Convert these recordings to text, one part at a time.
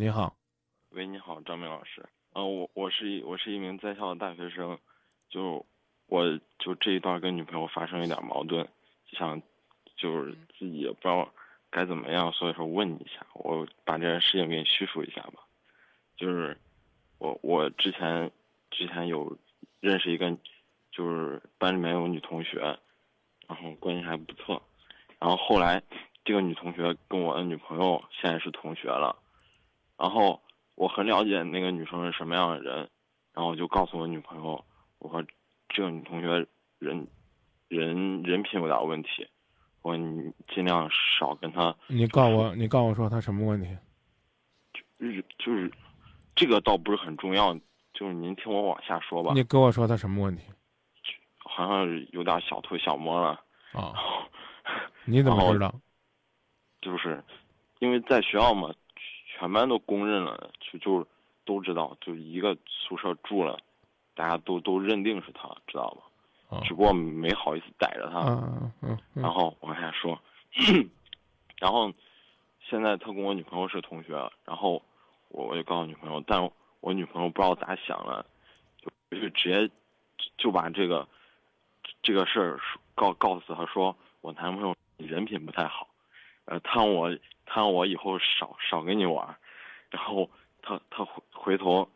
你好，喂，你好，张明老师。嗯、我我是一我是一名在校的大学生，就我就这一段跟女朋友发生一点矛盾，就想就是自己也不知道该怎么样，所以说问你一下，我把这件事情给你叙述一下吧。就是我我之前之前有认识一个，就是班里面有女同学，然后关系还不错，然后后来这个女同学跟我的女朋友现在是同学了。然后我很了解那个女生是什么样的人，然后我就告诉我女朋友，我说这个女同学人人人品有点问题，我说你尽量少跟她，你告我，你告我说她什么问题？就是就是这个倒不是很重要，就是您听我往下说吧，你跟我说她什么问题好像有点小偷小摸了，啊？你怎么知道？就是因为在学校嘛，全班都公认了，就就都知道，就一个宿舍住了，大家都都认定是他，知道吧？啊只不过没好意思逮着他。嗯嗯嗯然后往下说，然后现在他跟我女朋友是同学，然后我我就告诉女朋友，但我女朋友不知道咋想了，就就直接就把这个这个事儿说告告诉他说，我男朋友人品不太好，呃，他让我他让我以后少少跟你玩，然后他他回回头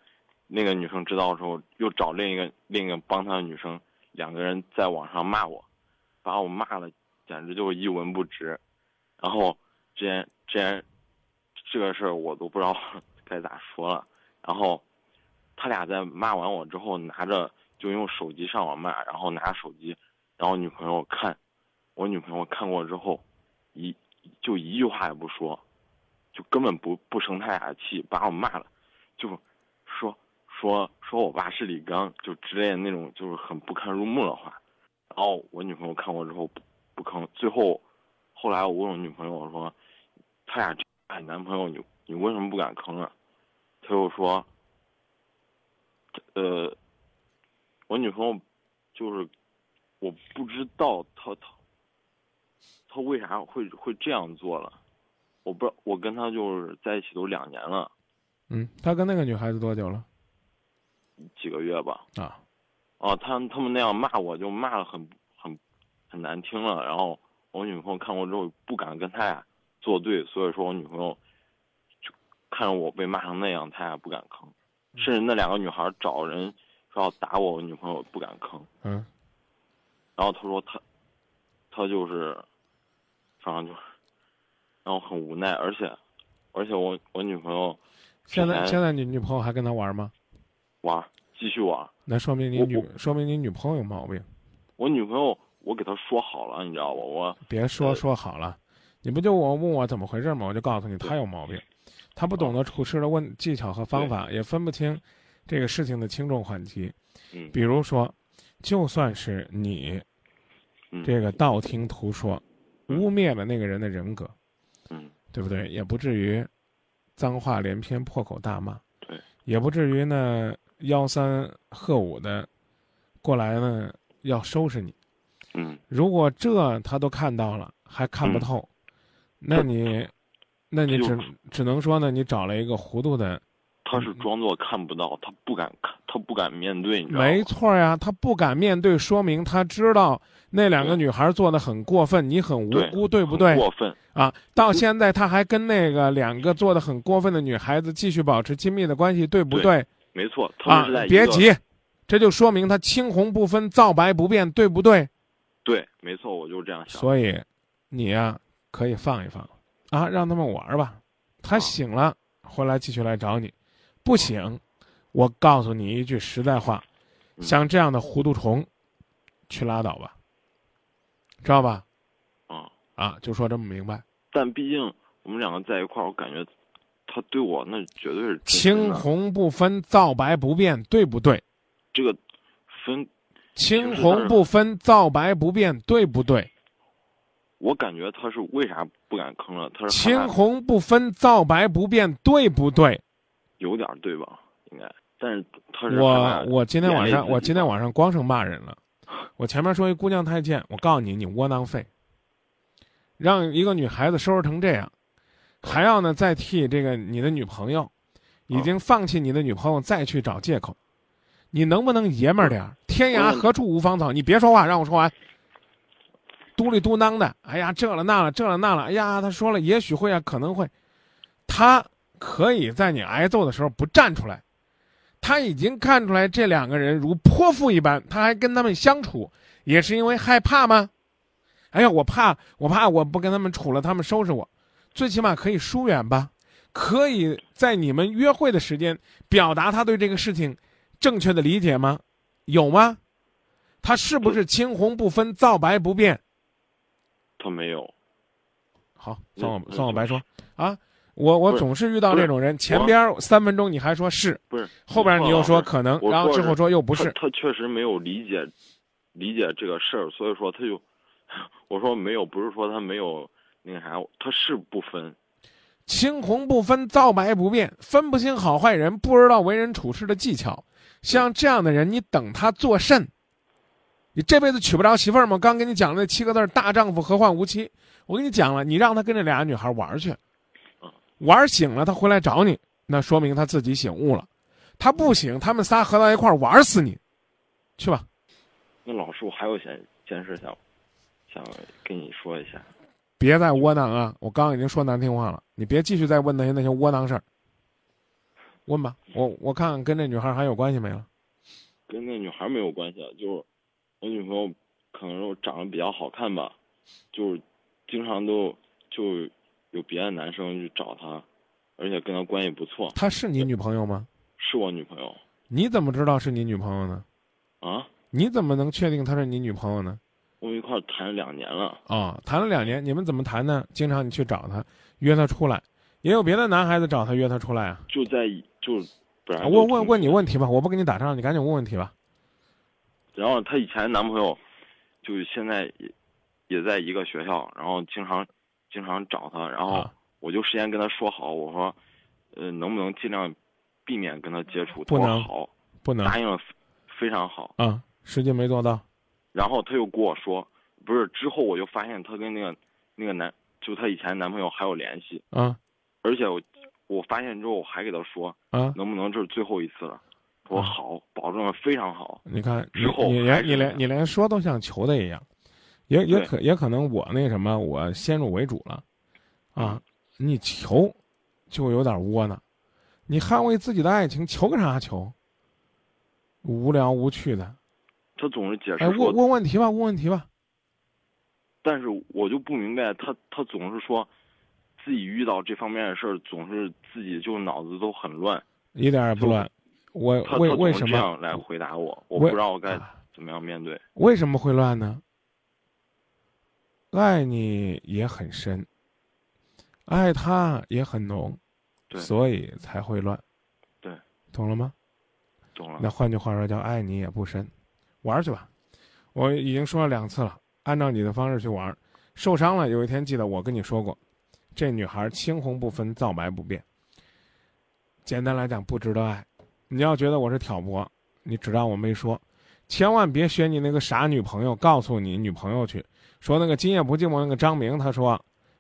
那个女生知道之后，又找另一个另一个帮他的女生，两个人在网上骂我，把我骂的简直就是一文不值。然后之前之前这个事儿我都不知道 该咋说了。然后他俩在骂完我之后，拿着就用手机上网骂，然后拿手机，然后女朋友看，我女朋友看过之后，一就一句话也不说，就根本不不生他俩气，把我骂了，就说说说我爸是李刚，就之类的那种就是很不堪入目的话。然后我女朋友看过之后不不吭，最后后来我问我女朋友我说，他俩哎男朋友，你你为什么不敢吭啊？他又说，呃，我女朋友就是我不知道她她她为啥会会这样做了，我不知道我跟他就是在一起都两年了，嗯，他跟那个女孩子多久了？几个月吧。啊，哦，他他们那样骂我，就骂的很很很难听了。然后我女朋友看过之后不敢跟他俩作对，所以说我女朋友就看着我被骂成那样，他也不敢吭。甚至那两个女孩找人说要打我，我女朋友不敢吭。嗯，然后他说他，他就是，反正就是让我很无奈，而且而且我我女朋友现在现在你女朋友还跟他玩吗？玩继续玩，那说明你女说明你女朋友有毛病。我女朋友我给她说好了，你知道吧？我别说呃说好了，你不就我问我怎么回事吗？我就告诉你她有毛病，她不懂得处事的问技巧和方法，也分不清这个事情的轻重缓急。嗯比如说，就算是你嗯这个道听途说，污蔑了那个人的人格，嗯对不对？也不至于脏话连篇、破口大骂，对，也不至于呢吆三喝五的过来呢要收拾你。嗯如果这他都看到了，还看不嗯透，那你，那你只只能说呢，你找了一个糊涂的，他是装作看不到，他不敢看，他不敢面对，你知道吗？没错呀，他不敢面对，说明他知道那两个女孩做的很过分，你很无辜，对不对？过分，啊，到现在他还跟那个两个做的很过分的女孩子继续保持亲密的关系，对不对对？没错，他别急，这就说明他青红不分，皂白不变，对不对？对，没错，我就是这样想。所以，你呀、可以放一放，啊，让他们玩儿吧。他啊醒了，回来继续来找你；不行，我告诉你一句实在话，嗯像这样的糊涂虫，去拉倒吧，知道吧？啊，啊，就说这么明白。但毕竟我们两个在一块儿，我感觉他对我那绝对是青红不分，皂白不变，对不对？这个分，青红不分，皂白不变，对不对？我感觉他是为啥不敢吭了？他是青红不分，皂白不变，对不对？有点儿对吧？应该，但是他是我我今天晚上我今天晚上光剩骂人了。我前面说一姑娘太贱，我告诉你，你窝囊废，让一个女孩子收拾成这样，还要呢再替这个你的女朋友，已经放弃你的女朋友再去找借口，你能不能爷们儿点儿？天涯何处无芳草？你别说话，让我说完。嘟里嘟囔的，哎呀，这了那了，这了那了，哎呀，他说了，也许会啊，可能会，他可以在你挨揍的时候不站出来，他已经看出来这两个人如泼妇一般，他还跟他们相处，也是因为害怕吗？哎呀，我怕，我怕我不跟他们处了，他们收拾我，最起码可以疏远吧，可以在你们约会的时间表达他对这个事情正确的理解吗？有吗？他是不是青红不分、皂白不变？他没有。好，算我算我白说啊！我我总是遇到这种人，前边三分钟你还说是，不是，后边你又说可能，然后之后说又不是。他，他确实没有理解理解这个事儿，所以说他就我说没有，不是说他没有那个啥，他是不分。青红不分，皂白不变，分不清好坏人，不知道为人处事的技巧。像这样的人，你等他作甚？你这辈子娶不着媳妇儿吗？刚给你讲的那七个字儿大丈夫何患无妻”，我跟你讲了，你让他跟这俩女孩玩去，玩儿醒了他回来找你，那说明他自己醒悟了。他不醒，他们仨合到一块儿玩死你，去吧。那老师，我还有件件事想想跟你说一下。别再窝囊啊！我刚刚已经说难听话了，你别继续再问那些那些窝囊事儿。问吧，我我看看跟那女孩还有关系没了。跟那女孩没有关系，啊，就是我女朋友可能是长得比较好看吧，就是经常都就有别的男生去找她，而且跟她关系不错，她是你女朋友吗？是我女朋友你怎么知道是你女朋友呢？啊。你怎么能确定她是你女朋友呢？我们一块儿谈了两年了，啊、谈了两年，你们怎么谈呢？经常你去找她，约她出来，也有别的男孩子找她约她出来啊。就在就不然问问问你问题吧，我不跟你打仗，你赶紧问问题吧。然后她以前男朋友，就是现在也也在一个学校，然后经常经常找他，然后啊我就事先跟他说好，我说，呃，能不能尽量避免跟他接触？不能好，不能答应了，非常好。啊，实际没做到。然后他又跟我说，不是，之后我就发现他跟那个那个男，就他以前男朋友还有联系，啊而且我我发现之后我还给他说，啊！能不能这是最后一次了？她说啊好，保证的非常好。你看，你之后你连你连你连说都像求的一样，也也可也可能我那什么，我先入为主了，啊，你求就有点窝囊，你捍卫自己的爱情，求个啥求？无聊无趣的，他总是解哎，释哎问问问题吧，问问题吧。但是我就不明白，他他总是说，自己遇到这方面的事儿，总是自己就脑子都很乱。一点也不乱。我为为什么这样来回答我？我不知道我该啊怎么样面对。为什么会乱呢？爱你也很深，爱他也很浓，对所以才会乱。对，懂了吗？懂了那。换句话说，叫爱你也不深，玩儿去吧。我已经说了两次了，按照你的方式去玩儿。受伤了，有一天记得我跟你说过，这女孩青红不分，皂白不变。简单来讲，不值得爱。你要觉得我是挑拨，你只当我没说。千万别学你那个傻女朋友，告诉你女朋友去说那个今夜不寂寞那个张明，他说，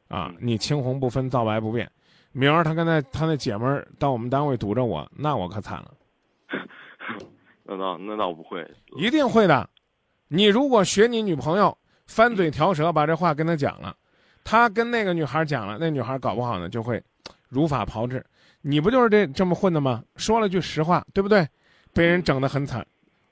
啊嗯，你青红不分，皂白不变。明儿他跟他他那姐们儿到我们单位堵着我，那我可惨了。那倒那倒不会。一定会的。你如果学你女朋友翻嘴调舌，把这话跟她讲了，她跟那个女孩讲了，那女孩搞不好呢就会 如法炮制。你不就是这这么混的吗？说了句实话，对不对？被人整得很惨。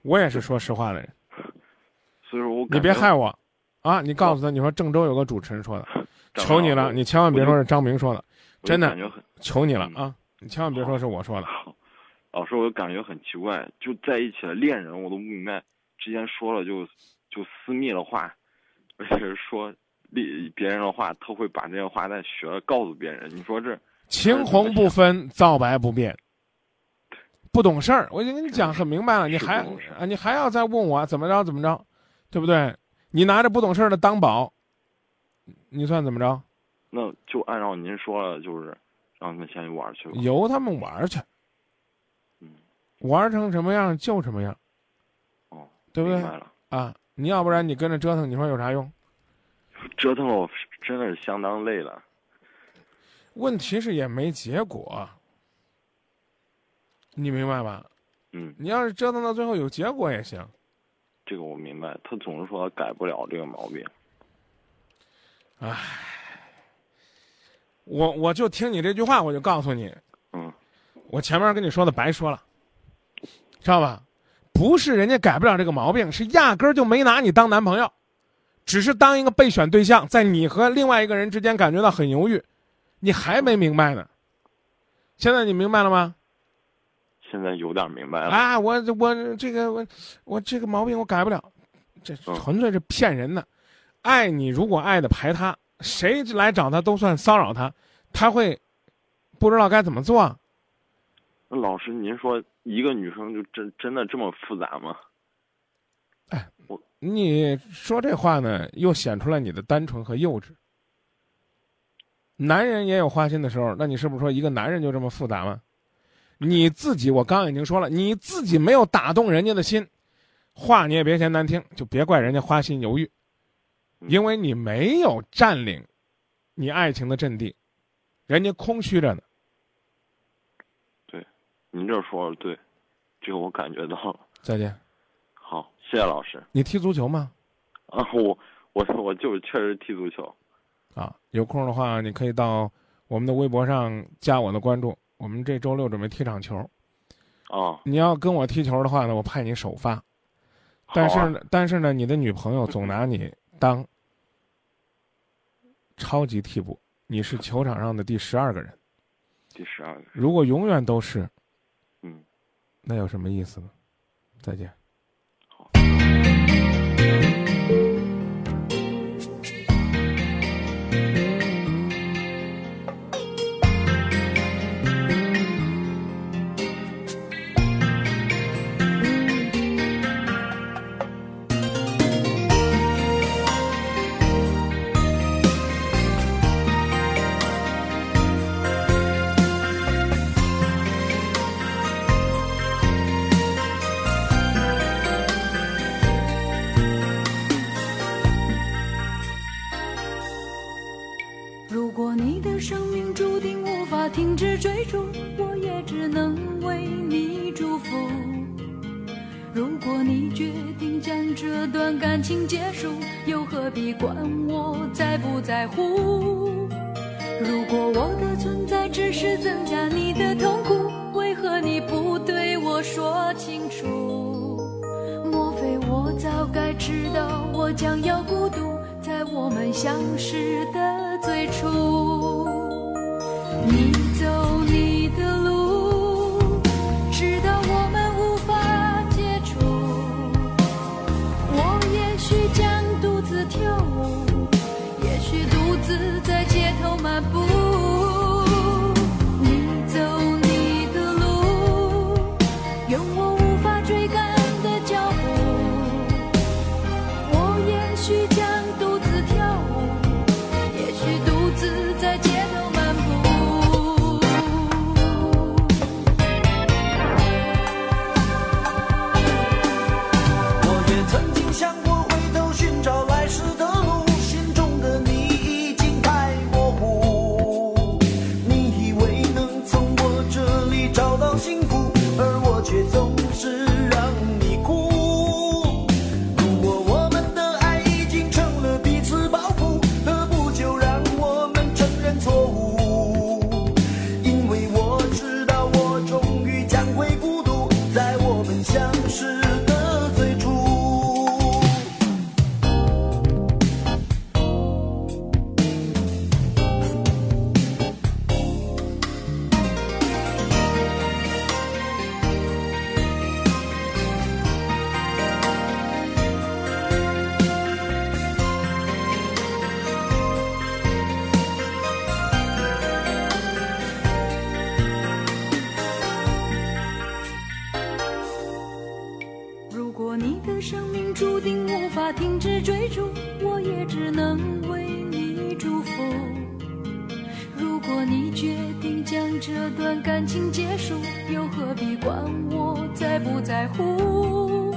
我也是说实话的人，所以说我你别害我啊！你告诉他，你说郑州有个主持人说的，求你了，你千万别说是张明说的，真的求你了嗯啊！你千万别说是我说的。老师，我就感觉很奇怪，就在一起的恋人，我都不明白，之前说了就就私密的话，而且是说别别人的话，他会把这些话再学了告诉别人。你说这青红不分，皂白不变。不懂事儿，我已经跟你讲很明白了，你还啊，你还要再问我怎么着怎么着，对不对？你拿着不懂事儿的当宝，你算怎么着？那就按照您说的，就是让他们先去玩去吧。由他们玩儿去，嗯，玩儿成什么样就什么样哦，对不对啊！你要不然你跟着折腾，你说有啥用？折腾了我真的是相当累了。问题是也没结果，你明白吧？嗯，你要是折腾到最后有结果也行。这个我明白。他总是说他改不了这个毛病。唉，我我就听你这句话，我就告诉你，嗯，我前面跟你说的白说了，知道吧？不是人家改不了这个毛病，是压根儿就没拿你当男朋友，只是当一个备选对象，在你和另外一个人之间感觉到很犹豫，你还没明白呢。现在你明白了吗？现在有点明白了。啊，我我这个我我这个毛病我改不了，这嗯纯粹是骗人的。爱你如果爱的排他，谁来找他都算骚扰他，他会不知道该怎么做。那老师，您说一个女生就真真的这么复杂吗？哎，我你说这话呢，又显出来你的单纯和幼稚。男人也有花心的时候，那你是不是说一个男人就这么复杂吗？你自己，我刚刚已经说了，你自己没有打动人家的心，话你也别嫌难听，就别怪人家花心犹豫，因为你没有占领你爱情的阵地，人家空虚着呢。对您这说的对，这个我感觉到了。再见。好，谢谢老师。你踢足球吗？啊，我我我就是确实踢足球。啊，有空的话，你可以到我们的微博上加我的关注。我们这周六准备踢场球，啊，你要跟我踢球的话呢，我派你首发。但是呢，但是呢，你的女朋友总拿你当超级替补，你是球场上的第十二个人。第十二个，如果永远都是，嗯，那有什么意思呢？再见。如果你决定将这段感情结束，又何必管我在不在乎？如果我的存在只是增加你的痛苦，为何你不对我说清楚？莫非我早该知道我将要孤独，在我们相识的最初。生命注定无法停止追逐我也只能为你祝福。如果你决定将这段感情结束又何必管我在不在乎？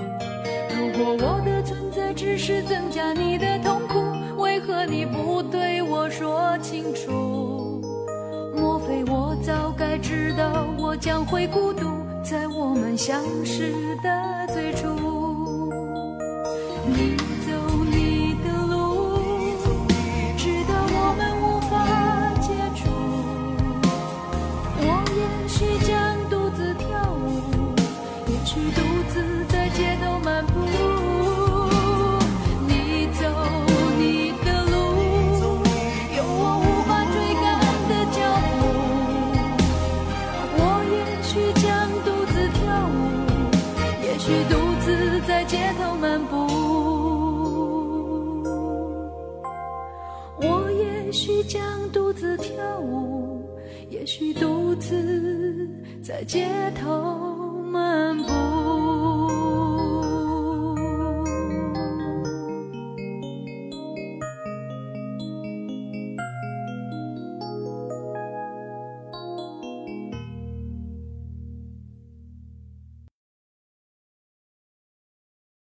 如果我的存在只是增加你的痛苦为何你不对我说清楚？莫非我早该知道我将会孤独在我们相识的你将独自跳舞也许独自在街头漫步。